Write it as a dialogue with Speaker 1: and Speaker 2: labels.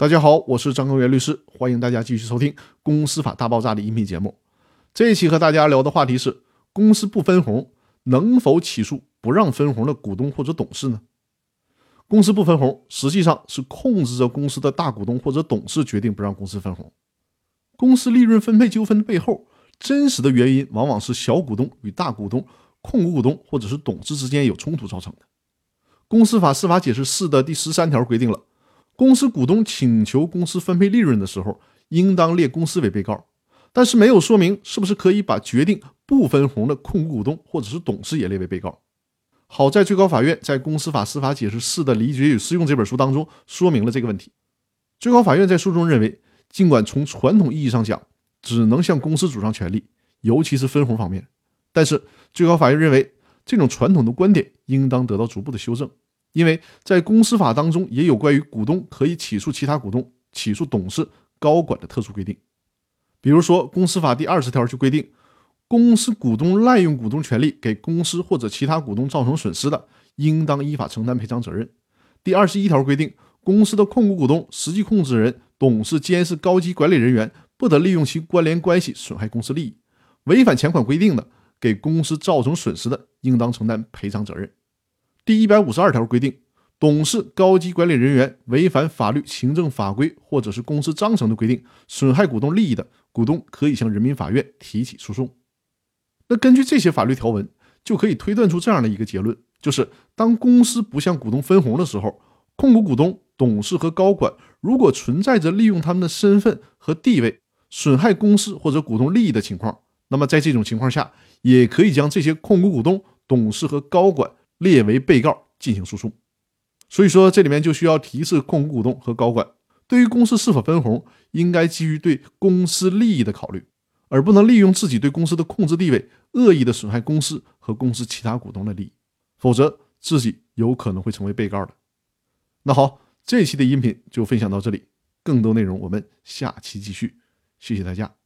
Speaker 1: 大家好，我是张根源律师，欢迎大家继续收听《公司法大爆炸》的音频节目。这一期和大家聊的话题是：公司不分红能否起诉不让分红的股东或者董事呢？公司不分红实际上是控制着公司的大股东或者董事决定不让公司分红。公司利润分配纠纷的背后，真实的原因往往是小股东与大股东、控股股东或者是董事之间有冲突造成的。公司法司法解释四的第十三条规定了。公司股东请求公司分配利润的时候，应当列公司为被告，但是没有说明是不是可以把决定不分红的控股股东或者是董事也列为被告。好在最高法院在《公司法司法解释四的理解与适用》这本书当中说明了这个问题。最高法院在书中认为，尽管从传统意义上讲，只能向公司主张权利，尤其是分红方面，但是最高法院认为这种传统的观点应当得到逐步的修正。因为在公司法当中也有关于股东可以起诉其他股东、起诉董事、高管的特殊规定，比如说公司法第二十条就规定，公司股东滥用股东权利给公司或者其他股东造成损失的，应当依法承担赔偿责任。第二十一条规定，公司的控股股东、实际控制人、董事、监事、高级管理人员不得利用其关联关系损害公司利益，违反前款规定的，给公司造成损失的，应当承担赔偿责任。第一百五十二条规定，董事、高级管理人员违反法律、行政法规或者是公司章程的规定，损害股东利益的，股东可以向人民法院提起诉讼。那根据这些法律条文，就可以推断出这样的一个结论：就是当公司不向股东分红的时候，控股股东、董事和高管如果存在着利用他们的身份和地位损害公司或者股东利益的情况，那么在这种情况下，也可以将这些控股股东、董事和高管。列为被告进行诉讼，所以说这里面就需要提示控股股东和高管，对于公司是否分红，应该基于对公司利益的考虑，而不能利用自己对公司的控制地位，恶意的损害公司和公司其他股东的利益，否则自己有可能会成为被告的。那好，这期的音频就分享到这里，更多内容我们下期继续，谢谢大家。